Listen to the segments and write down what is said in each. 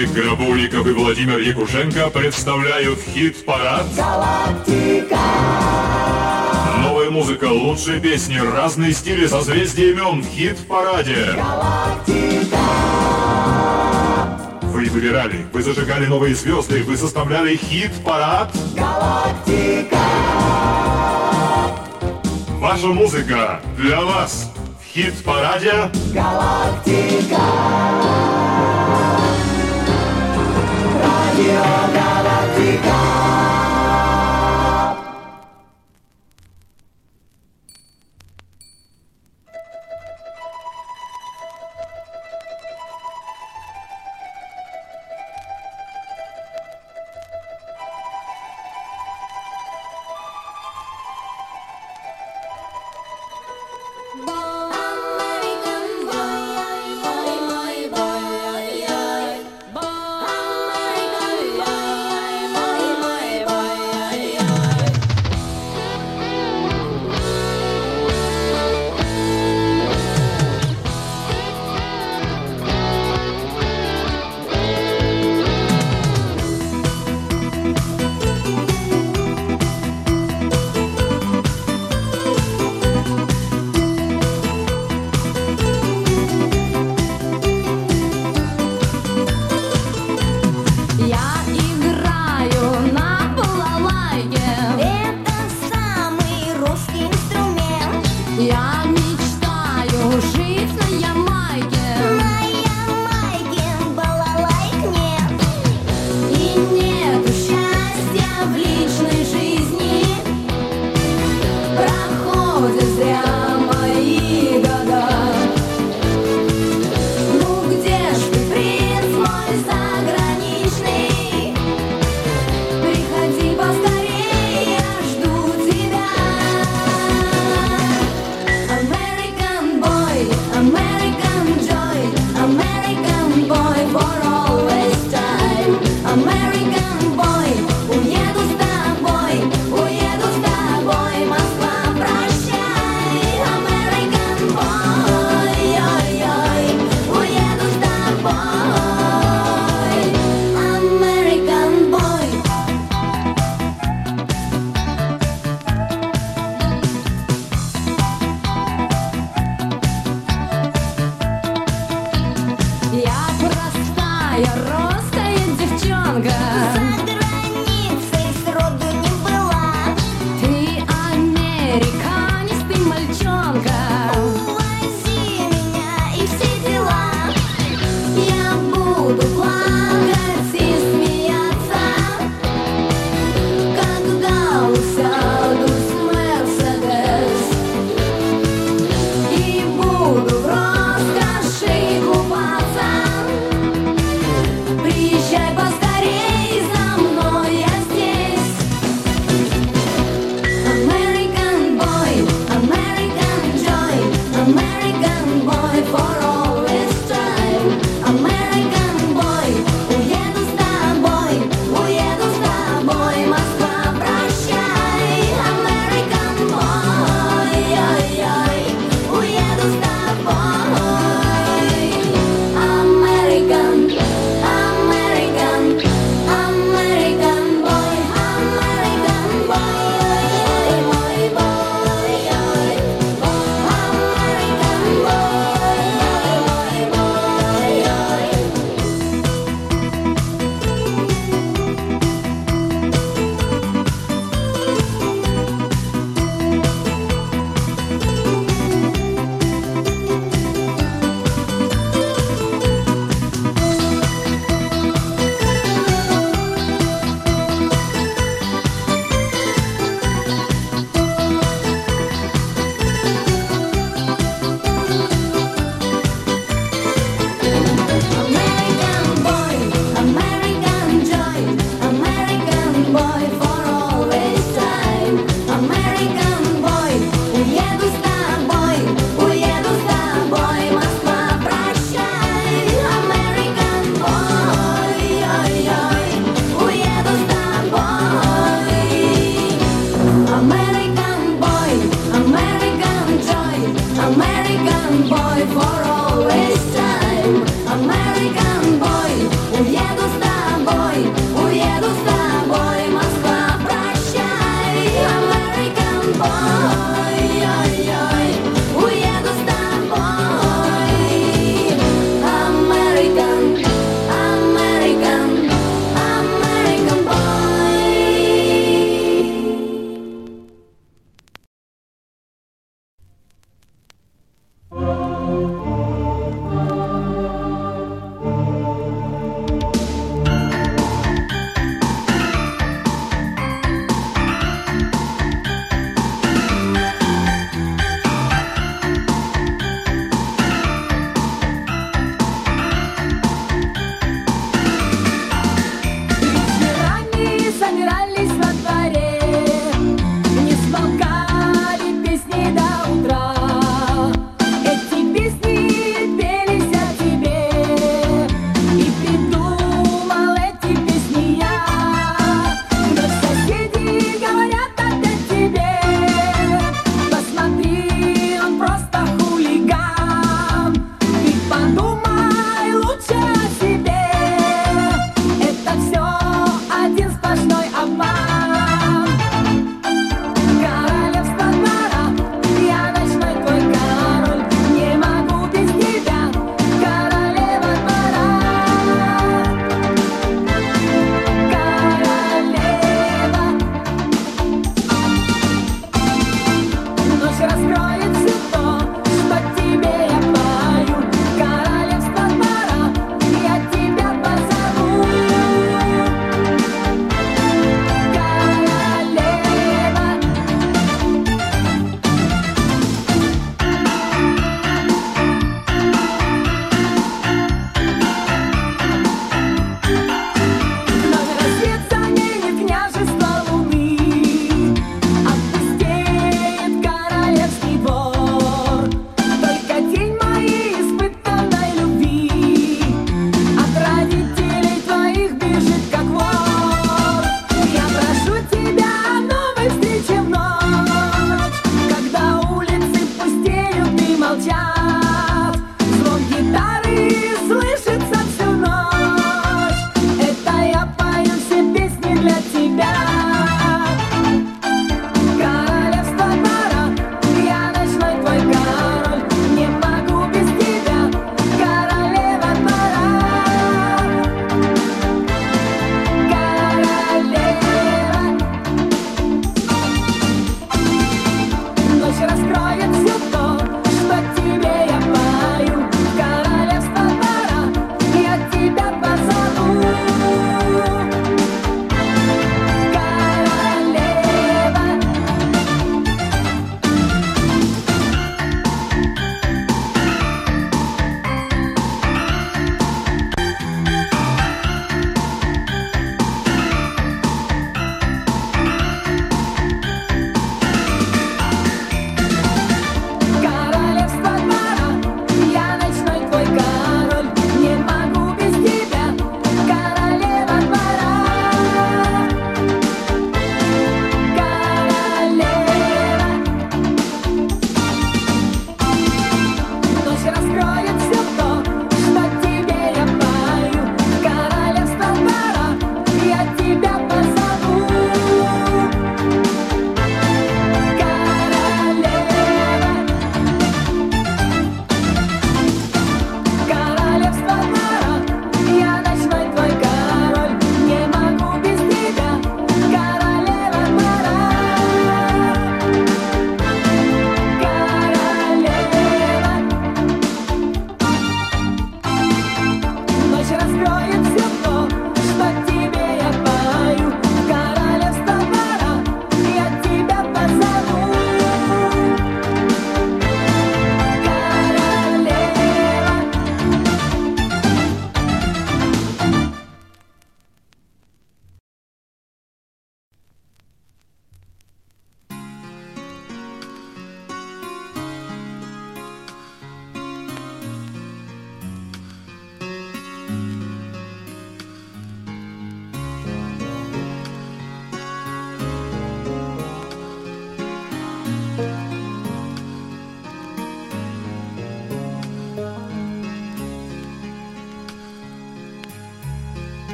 Толик Гробовников и Владимир Якушенко представляют хит-парад «Галактика». Новая музыка, лучшие песни, разные стили, созвездия имен в хит-параде. «Галактика». Вы выбирали, вы зажигали новые звезды, вы составляли хит-парад «Галактика». Ваша музыка для вас в хит-параде «Галактика». Yeah.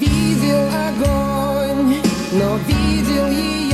видел огонь, но видел ее.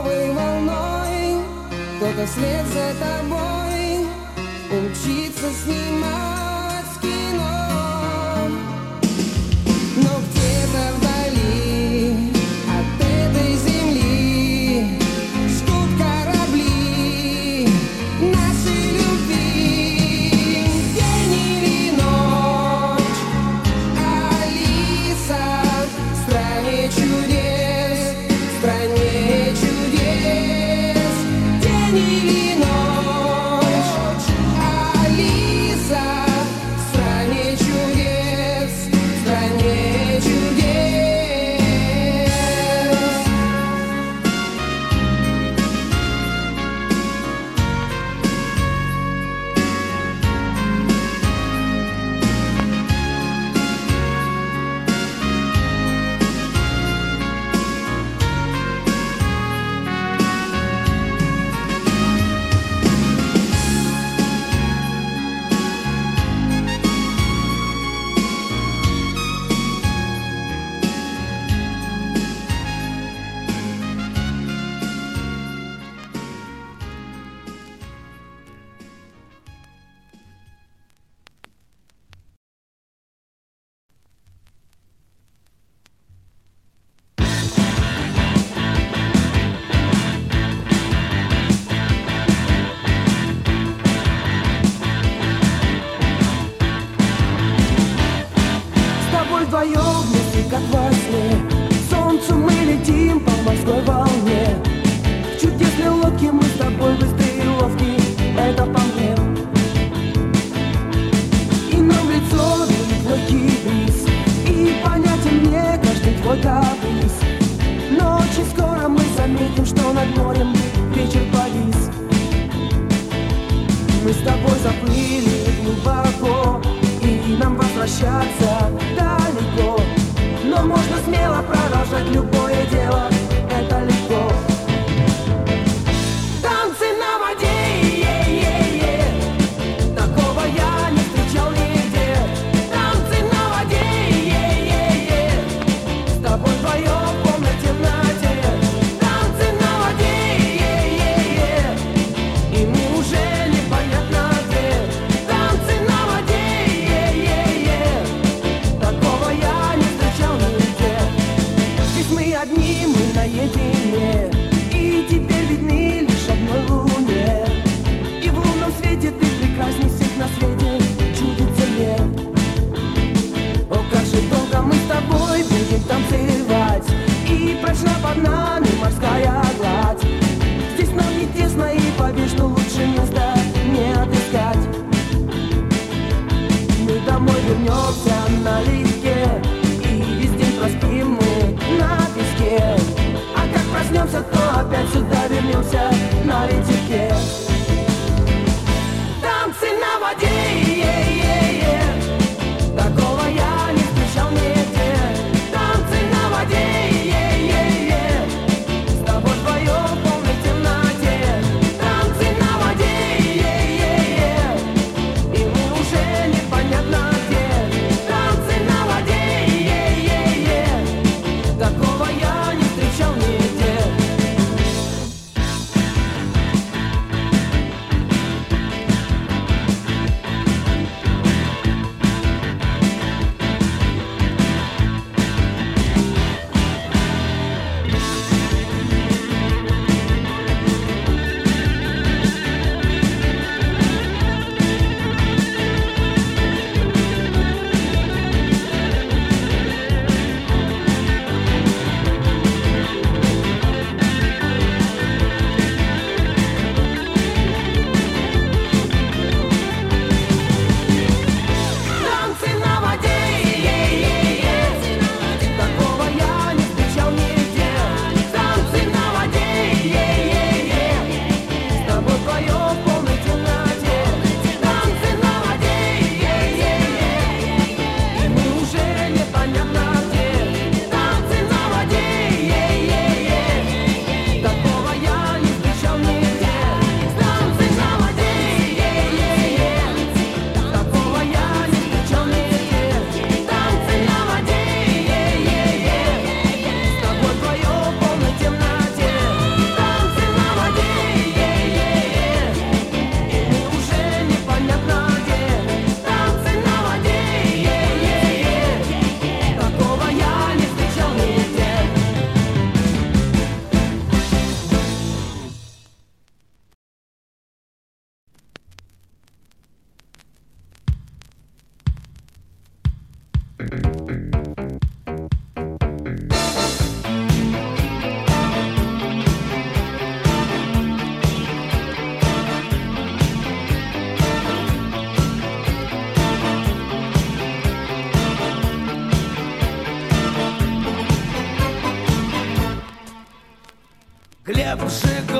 новой волной. Кто-то вслед за тобой Учиться снимать.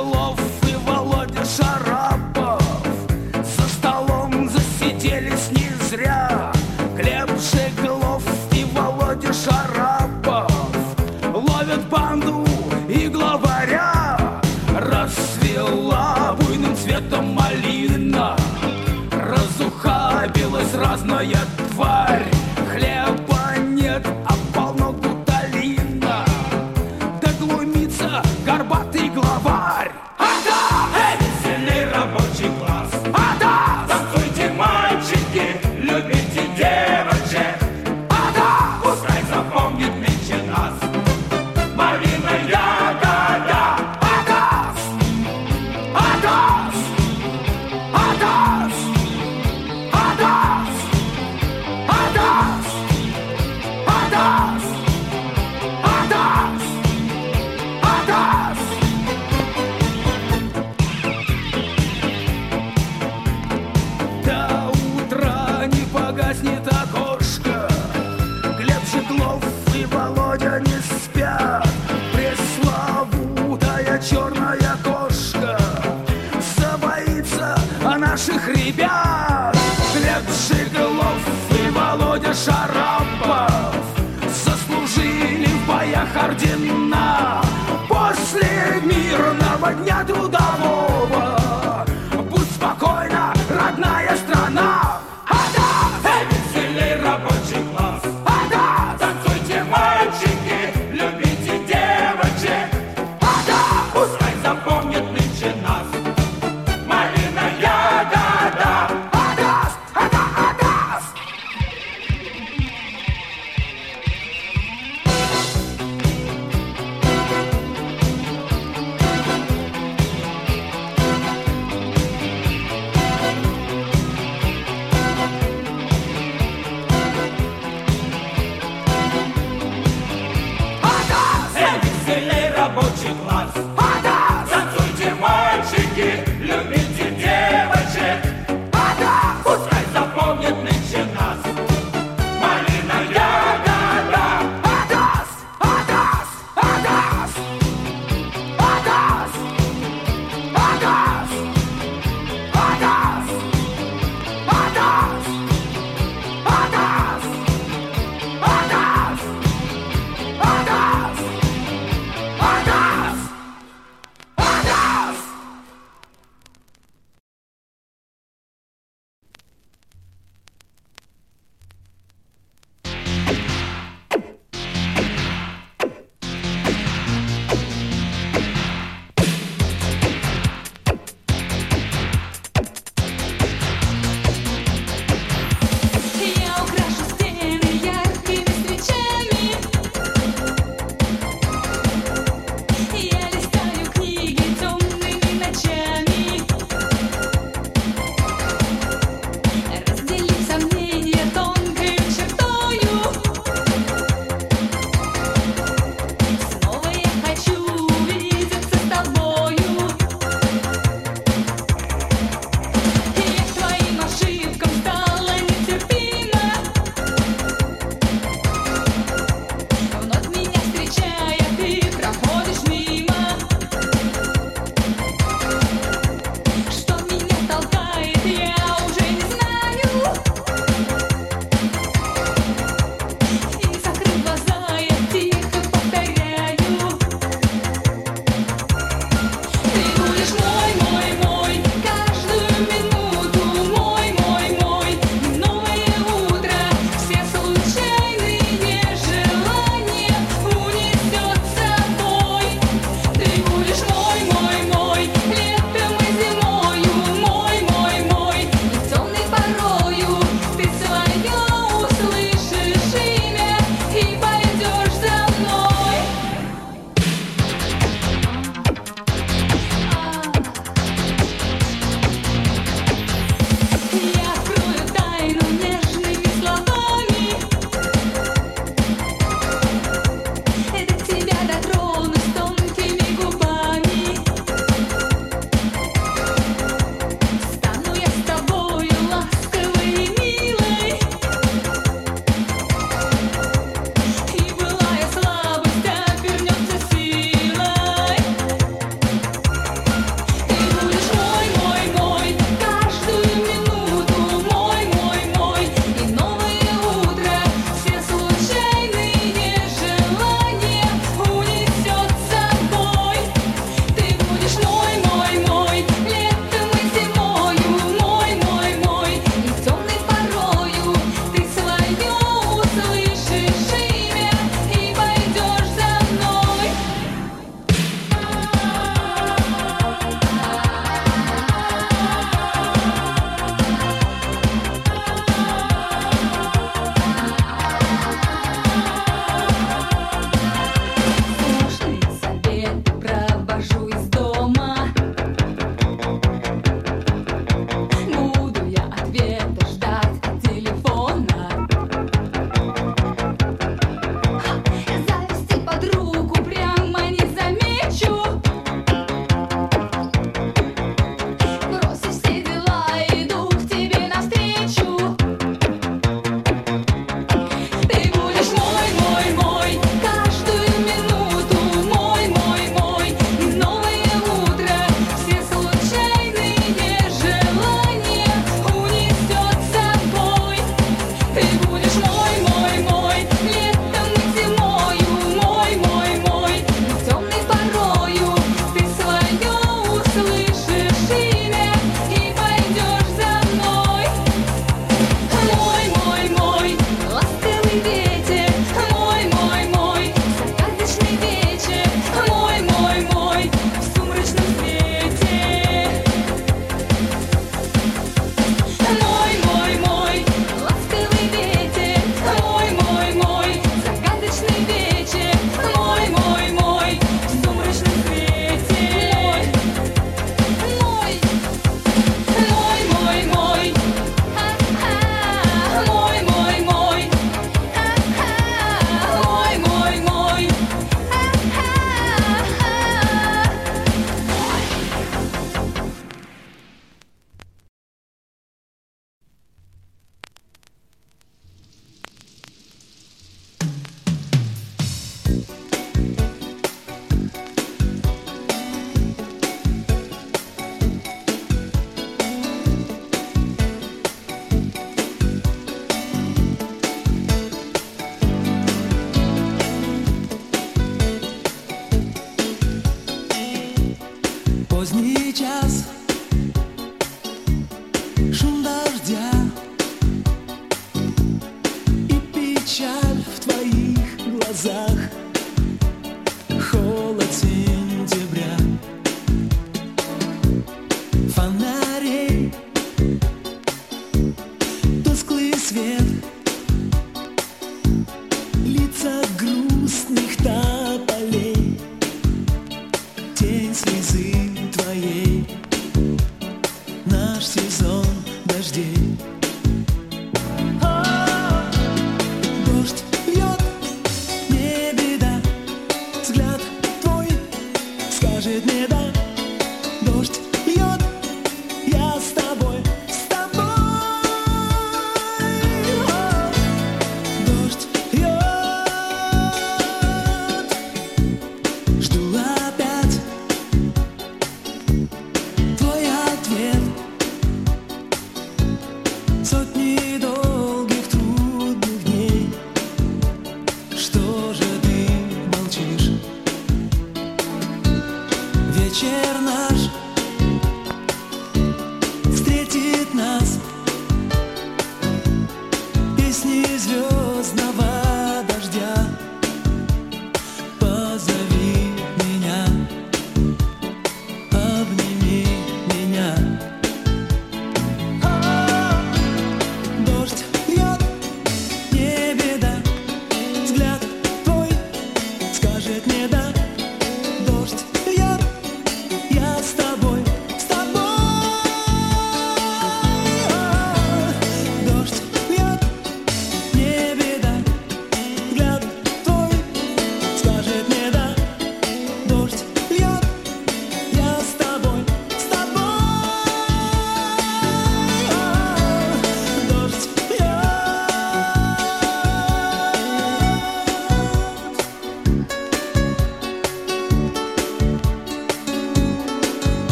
Крылов и Володя Шарапов За столом засиделись не зря. Глеб Жеглов и Володя Шарапов Ловят банду и главаря. Расцвела буйным цветом малина Разухабилась разная тварь. Хлеба нет, а полно гуталина горбатый глава.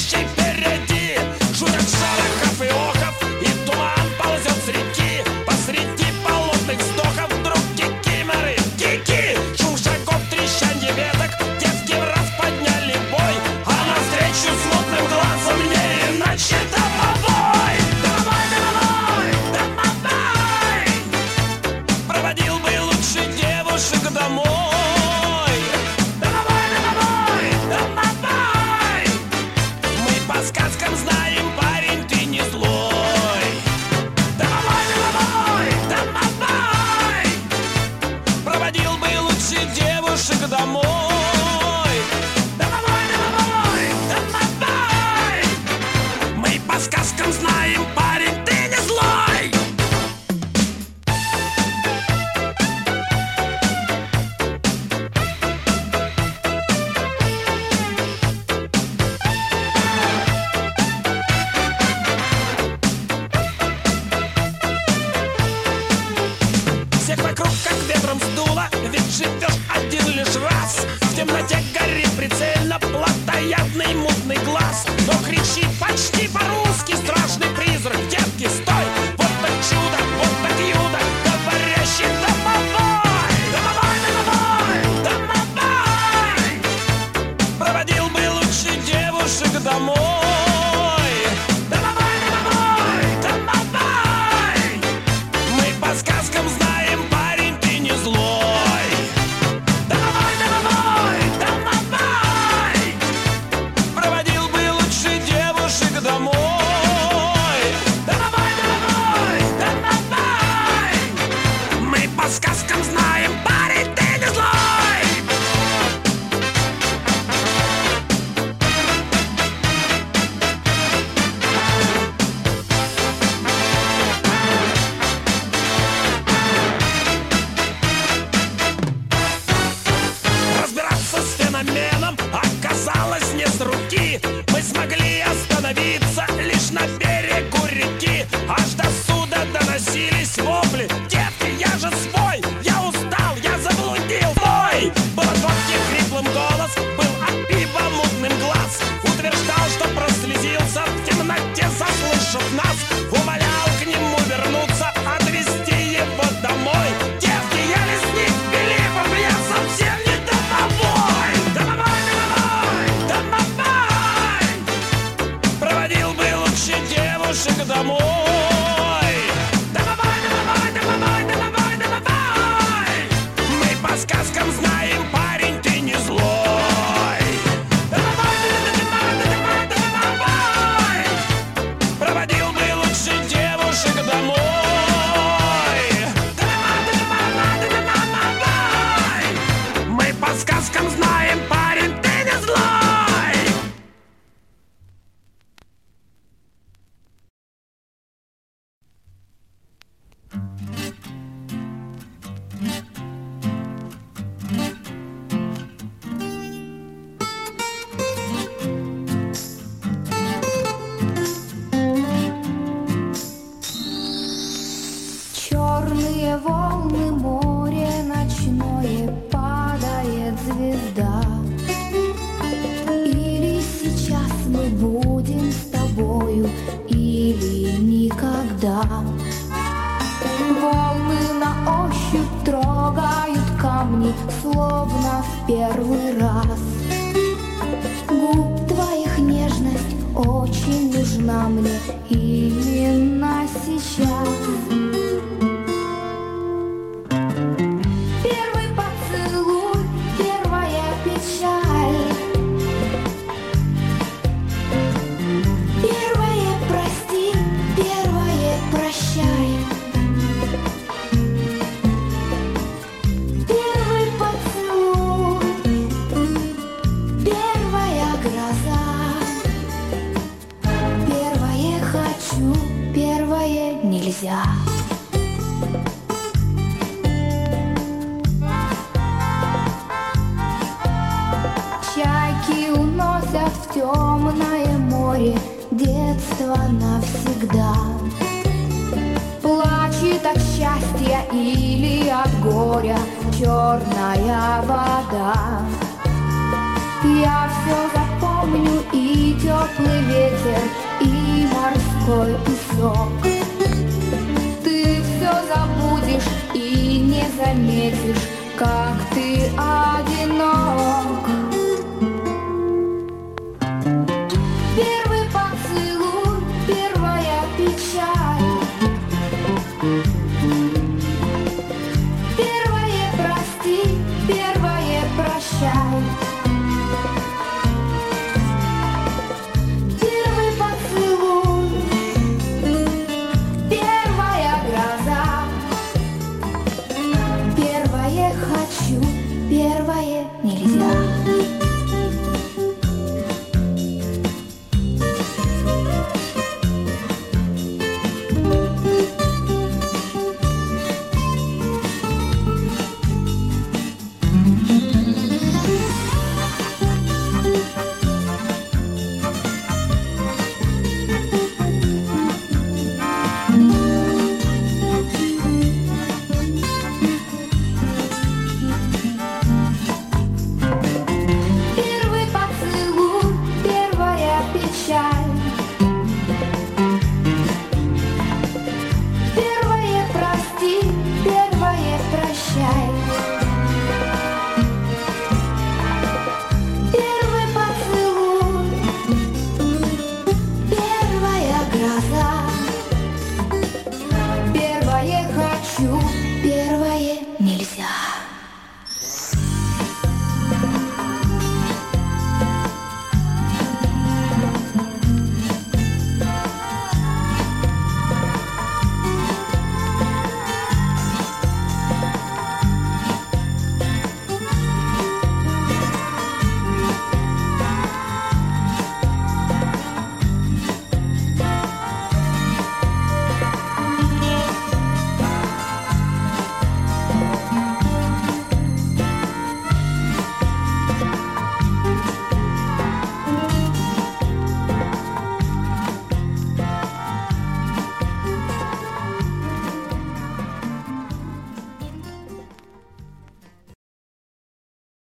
Chez Perret или никогда. Волны на ощупь трогают камни, словно в первый раз. Губ твоих нежность очень нужна мне именно сейчас. Я все запомню и теплый ветер, и морской песок. Ты все забудешь и не заметишь, как ты одинок. Первый поцелуй, первая печаль. Первое прости, первое прощай.